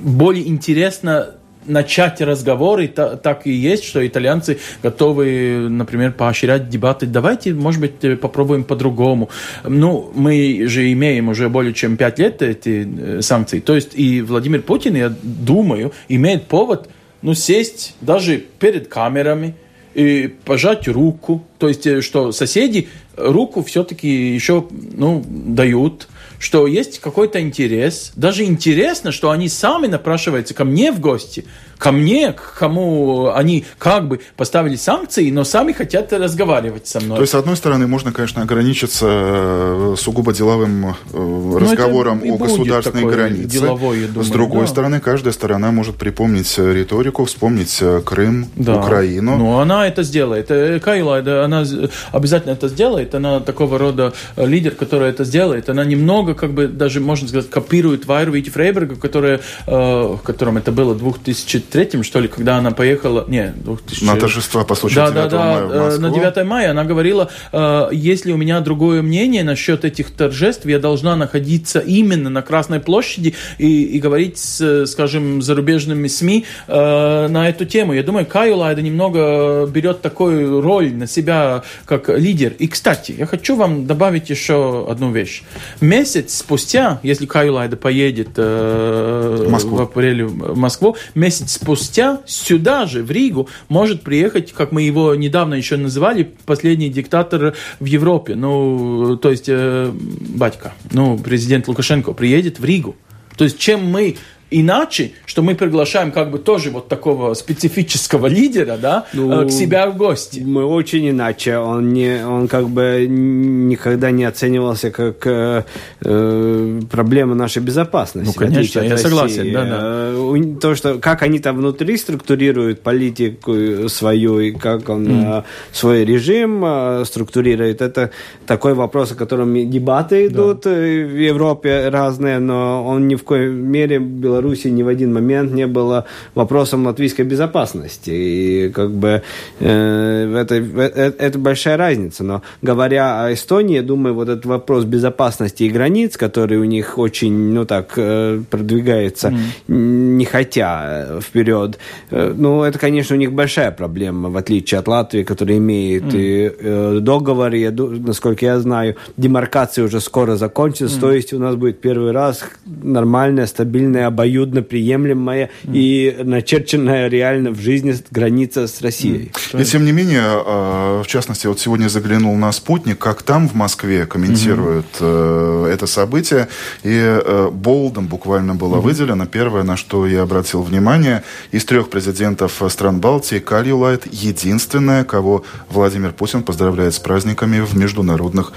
более интересно начать разговоры, так и есть, что итальянцы готовы, например, поощрять дебаты. Давайте, может быть, попробуем по-другому. Ну, мы же имеем уже более чем пять лет эти санкции. То есть и Владимир Путин, я думаю, имеет повод ну, сесть даже перед камерами и пожать руку. То есть, что соседи руку все-таки еще ну, дают, что есть какой-то интерес. Даже интересно, что они сами напрашиваются ко мне в гости ко мне, к кому они как бы поставили санкции, но сами хотят разговаривать со мной. То есть, с одной стороны, можно, конечно, ограничиться э, сугубо деловым э, разговором о государственной границе. Деловой, думаю, с другой да. стороны, каждая сторона может припомнить э, риторику, вспомнить Крым, да. Украину. Ну, она это сделает. Кайла, она обязательно это сделает. Она такого рода лидер, который это сделает. Она немного, как бы, даже, можно сказать, копирует Вайру Вити Фрейберга, которая, в котором это было 2000 2003, что ли, когда она поехала... Не, 2000... На торжество по случаю да, 9 да, мая в Москву. На 9 мая она говорила, э, если у меня другое мнение насчет этих торжеств, я должна находиться именно на Красной площади и, и говорить с, скажем, зарубежными СМИ э, на эту тему. Я думаю, Кайолайда немного берет такую роль на себя как лидер. И, кстати, я хочу вам добавить еще одну вещь. Месяц спустя, если Кайолайда поедет э, в апреле в Москву, месяц спустя сюда же, в Ригу, может приехать, как мы его недавно еще называли, последний диктатор в Европе. Ну, то есть, э, батька, ну, президент Лукашенко приедет в Ригу. То есть, чем мы иначе, что мы приглашаем как бы тоже вот такого специфического лидера, да, ну, к себя в гости. Мы очень иначе. Он, не, он как бы никогда не оценивался как э, э проблема нашей безопасности. Ну, конечно, я России. согласен. Да, да. Э, то, что, как они там внутри структурируют политику свою, и как он mm. свой режим структурирует, это такой вопрос, о котором дебаты идут да. в Европе разные, но он ни в коей мере Беларусь Беларуси ни в один момент не было вопросом латвийской безопасности. И как бы э, это, это, это большая разница. Но говоря о Эстонии, я думаю, вот этот вопрос безопасности и границ, который у них очень, ну так, э, продвигается, mm. не хотя э, вперед, э, ну, это, конечно, у них большая проблема, в отличие от Латвии, которая имеет mm. и э, договор, и, насколько я знаю, демаркация уже скоро закончится, mm. то есть у нас будет первый раз нормальная, стабильная, обоюдная обоюдно приемлемая mm. и начерченная реально в жизни граница с Россией. Mm. И тем не менее, а, в частности, вот сегодня заглянул на «Спутник», как там в Москве комментируют mm-hmm. это событие, и э, болдом буквально было mm-hmm. выделено. Первое, на что я обратил внимание, из трех президентов стран Балтии Кальюлайт единственная, кого Владимир Путин поздравляет с праздниками в международных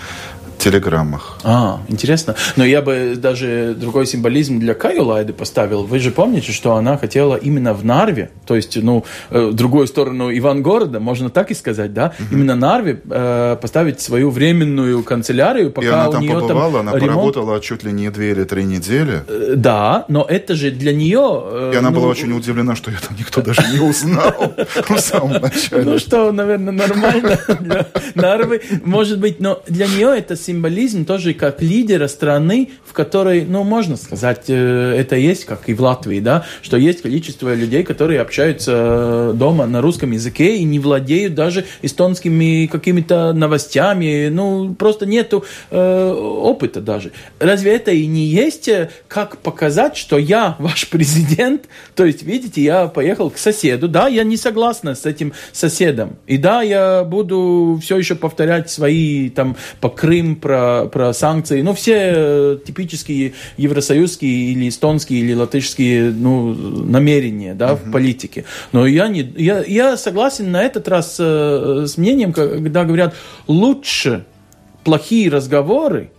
телеграммах. А, интересно. Но я бы даже другой символизм для Кайолайды поставил. Вы же помните, что она хотела именно в Нарве, то есть, ну, э, другую сторону Ивангорода, можно так и сказать, да, угу. именно Нарве э, поставить свою временную канцелярию, пока и она там у нее побывала, там она ремонт... поработала чуть ли не две или три недели. Э, да, но это же для нее... Э, и она ну... была очень удивлена, что ее там никто даже не узнал [laughs] в самом начале. Ну что, наверное, нормально для Нарвы, может быть, но для нее это символизм тоже как лидера страны, в которой, ну, можно сказать, э, это есть, как и в Латвии, да, что есть количество людей, которые общаются э, дома на русском языке и не владеют даже эстонскими какими-то новостями, ну, просто нету э, опыта даже. Разве это и не есть, э, как показать, что я ваш президент, то есть, видите, я поехал к соседу, да, я не согласна с этим соседом, и да, я буду все еще повторять свои там по Крым, про, про санкции. Ну, все э, типические евросоюзские или эстонские или латышские ну, намерения да, uh-huh. в политике. Но я, не, я, я согласен на этот раз э, с мнением, когда говорят, лучше плохие разговоры,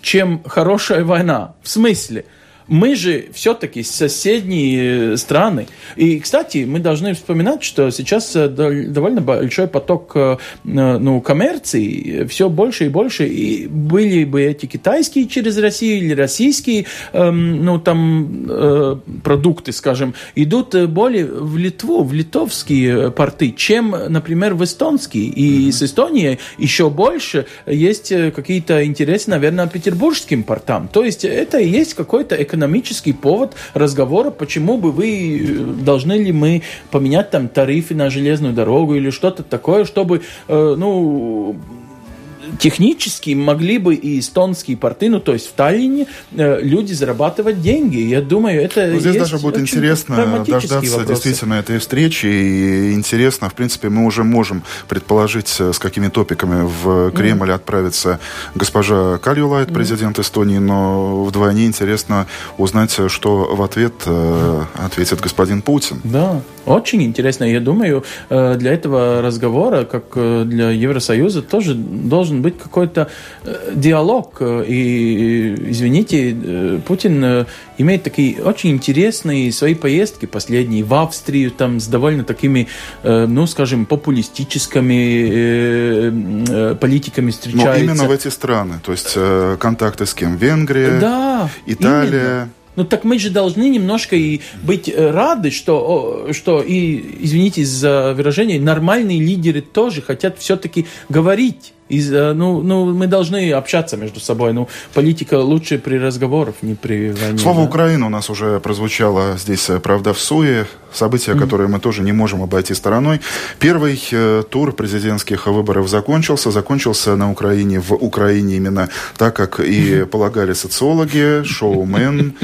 чем хорошая война. В смысле? Мы же все-таки соседние страны. И, кстати, мы должны вспоминать, что сейчас э, довольно большой поток э, ну, коммерции, все больше и больше. И были бы эти китайские через Россию или российские эм, ну, там, э, продукты, скажем, идут более в Литву, в литовские порты, чем, например, в эстонские. И mm-hmm. с Эстонией еще больше есть какие-то интересы, наверное, петербургским портам. То есть это и есть какой-то экономический экономический повод разговора, почему бы вы, э, должны ли мы поменять там тарифы на железную дорогу или что-то такое, чтобы, э, ну, технически могли бы и эстонские порты, ну то есть в Таллине, э, люди зарабатывать деньги. Я думаю, это ну, Здесь даже будет интересно дождаться вопросы. действительно этой встречи. И интересно, в принципе, мы уже можем предположить, э, с какими топиками в Кремль mm. отправится госпожа Кальюлайт, президент mm. Эстонии, но вдвойне интересно узнать, что в ответ э, ответит господин Путин. Да, очень интересно. Я думаю, э, для этого разговора, как для Евросоюза, тоже должен быть какой-то э, диалог. Э, и, извините, э, Путин имеет такие очень интересные свои поездки последние в Австрию, там с довольно такими, ну, скажем, популистическими политиками встречается. Но именно в эти страны, то есть контакты с кем? Венгрия, да, Италия. Именно. Ну так мы же должны немножко и быть рады, что, что и, извините за выражение, нормальные лидеры тоже хотят все-таки говорить из, э, ну, ну, мы должны общаться между собой. Ну, политика лучше при разговорах, не при войне. Слово да? Украина у нас уже прозвучало здесь, э, правда, в Суе. События, mm-hmm. которые мы тоже не можем обойти стороной. Первый э, тур президентских выборов закончился. Закончился на Украине, в Украине именно так, как и mm-hmm. полагали социологи, шоумен,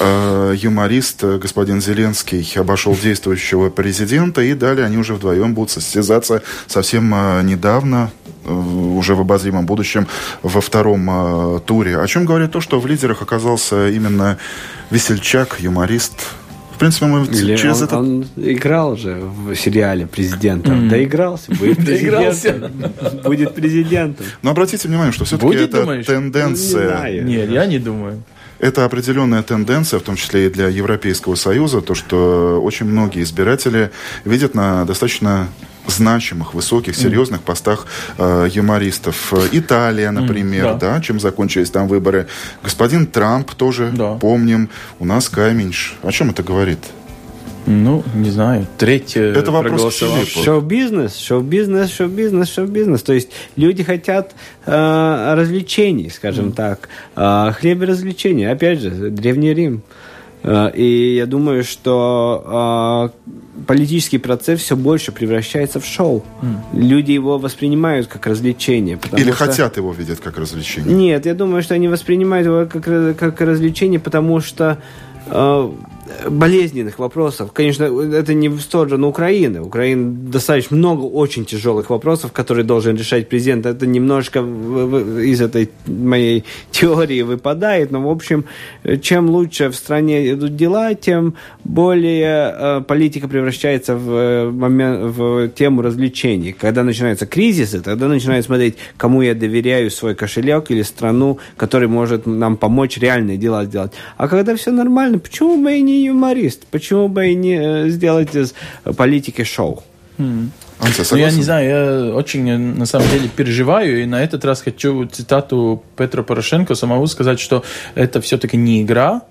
э, юморист господин Зеленский обошел действующего президента. И далее они уже вдвоем будут состязаться совсем недавно уже в обозримом будущем во втором туре. О чем говорит то, что в лидерах оказался именно весельчак, юморист, в принципе, мы Или через он, это... Он играл же в сериале президента. Mm. Доигрался, будет [laughs] президентом. будет президентом. Но обратите внимание, что все-таки это тенденция. Не Нет, я не думаю. Это определенная тенденция, в том числе и для Европейского Союза, то, что очень многие избиратели видят на достаточно значимых, высоких, серьезных mm. постах э, юмористов. Италия, например, mm, да. да, чем закончились там выборы. Господин Трамп тоже, да. помним, у нас Каменш. О чем это говорит? Ну, не знаю, треть Это вопрос Шоу-бизнес, шоу-бизнес, шоу-бизнес, шоу-бизнес. То есть люди хотят э, развлечений, скажем mm. так. Э, хлеб и развлечений. Опять же, Древний Рим. Э, и я думаю, что э, политический процесс все больше превращается в шоу. Mm. Люди его воспринимают как развлечение. Или что... хотят его видеть как развлечение? Нет, я думаю, что они воспринимают его как, как развлечение, потому что э, болезненных вопросов. Конечно, это не в сторону Украины. Украина достаточно много очень тяжелых вопросов, которые должен решать президент. Это немножко из этой моей [laughs] теории выпадает, но, в общем, чем лучше в стране идут дела, тем более э, политика превращается в, э, момент, в тему развлечений. Когда начинаются кризисы, тогда начинают смотреть, кому я доверяю свой кошелек или страну, который может нам помочь реальные дела сделать. А когда все нормально, почему мы и не юморист. Почему бы и не э, сделать из политики шоу? Mm. Ну, я не знаю, я очень э, на самом деле переживаю, и на этот раз хочу цитату Петра Порошенко самого сказать, что это все-таки не игра,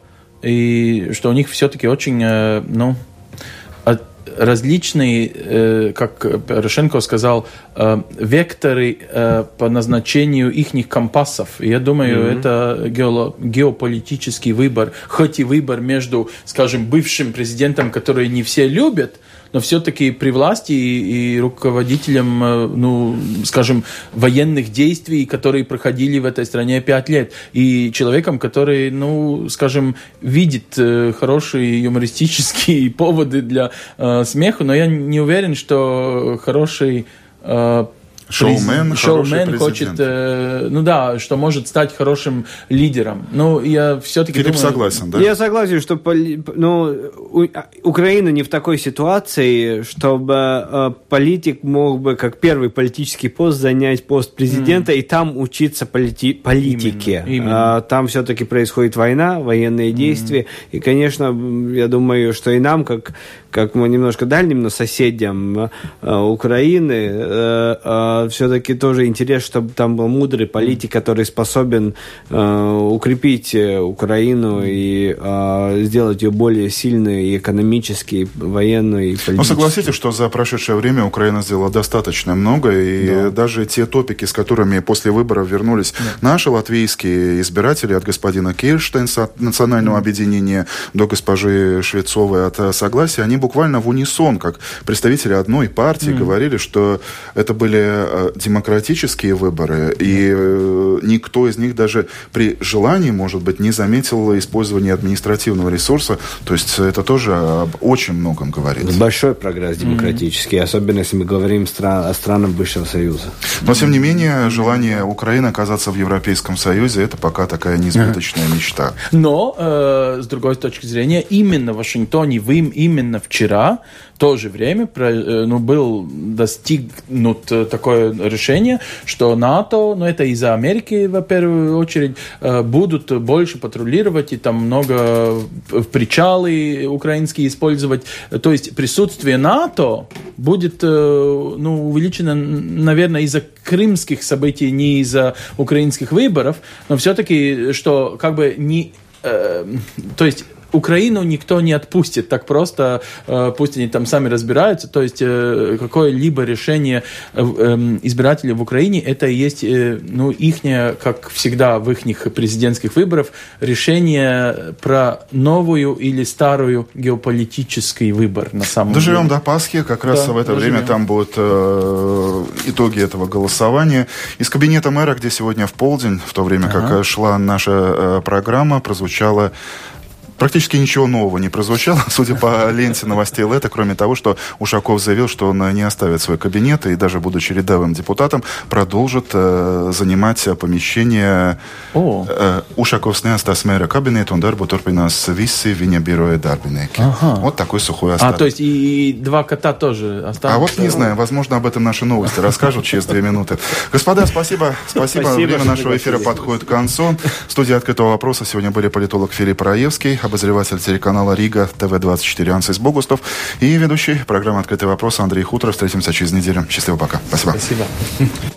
и что у них все-таки очень, э, ну, различные, э, как Порошенко сказал, э, векторы э, по назначению их компасов. Я думаю, mm-hmm. это геополитический выбор, хоть и выбор между, скажем, бывшим президентом, который не все любят, но все-таки при власти и, и руководителем, э, ну, скажем, военных действий, которые проходили в этой стране пять лет, и человеком, который, ну, скажем, видит э, хорошие юмористические [laughs] поводы для э, смеха, но я не уверен, что хороший э, Шоумен, шоумен хочет, э, ну да, что может стать хорошим лидером. Ну, я все-таки Филипп думаю... согласен, да? Я согласен, что ну, Украина не в такой ситуации, чтобы э, политик мог бы как первый политический пост занять пост президента mm. и там учиться полити политике. Именно, именно. А, там все-таки происходит война, военные mm. действия. И, конечно, я думаю, что и нам, как как мы немножко дальним, но соседям э, Украины, э, э, все-таки тоже интерес, чтобы там был мудрый политик, который способен укрепить Украину и сделать ее более сильной и экономически, и военную, и политически. Ну, согласитесь, что за прошедшее время Украина сделала достаточно много, и да. даже те топики, с которыми после выборов вернулись да. наши латвийские избиратели от господина Кирштейнса от Национального объединения до госпожи Швецовой от Согласия, они буквально в унисон, как представители одной партии, mm. говорили, что это были э, демократические выборы, и э, никто из них даже при желании, может быть, не заметил использования административного ресурса. То есть это тоже об очень многом говорит. Большой прогресс демократический, mm. особенно если мы говорим о странах бывшего Союза. Но, тем не менее, желание Украины оказаться в Европейском Союзе, это пока такая несбыточная мечта. Но, э, с другой точки зрения, именно в Вашингтоне, вы именно в вчера в то же время э, ну, был достигнут э, такое решение, что НАТО, ну это из-за Америки, во первую очередь, э, будут больше патрулировать и там много причалы украинские использовать. То есть присутствие НАТО будет ну, увеличено, наверное, из-за крымских событий, не из-за украинских выборов, но все-таки, что как бы не... То есть Украину никто не отпустит так просто, э, пусть они там сами разбираются. То есть э, какое-либо решение э, эм, избирателей в Украине, это и есть, ну, ихнее, как всегда в их президентских выборах, решение про новую или старую геополитический выбор на самом Доживем деле. до Пасхи, как раз да, в это доживем. время там будут э, итоги этого голосования. Из кабинета мэра, где сегодня в полдень, в то время ага. как шла наша э, программа, прозвучало Практически ничего нового не прозвучало, [laughs] судя по ленте новостей Лета, кроме того, что Ушаков заявил, что он не оставит свой кабинет и даже будучи рядовым депутатом, продолжит э, занимать помещение О. э, Ушаковs неостас мэра кабинета, он дарбу турпинās visi viņa бироя дарбинеки. Ага. Вот такой сухой А, остаток. то есть и, и два кота тоже останутся? А вот не знаю, возможно, об этом наши новости расскажут через две минуты. Господа, спасибо. Спасибо. Спасибо, Время нашего эфира подходит к концу. В студии «Открытого вопроса» сегодня были политолог Филипп Раевский, обозреватель телеканала «Рига», ТВ-24 Ансис Богустов и ведущий программы «Открытый вопрос» Андрей Хуторов. Встретимся через неделю. Счастливо, пока. Спасибо. Спасибо.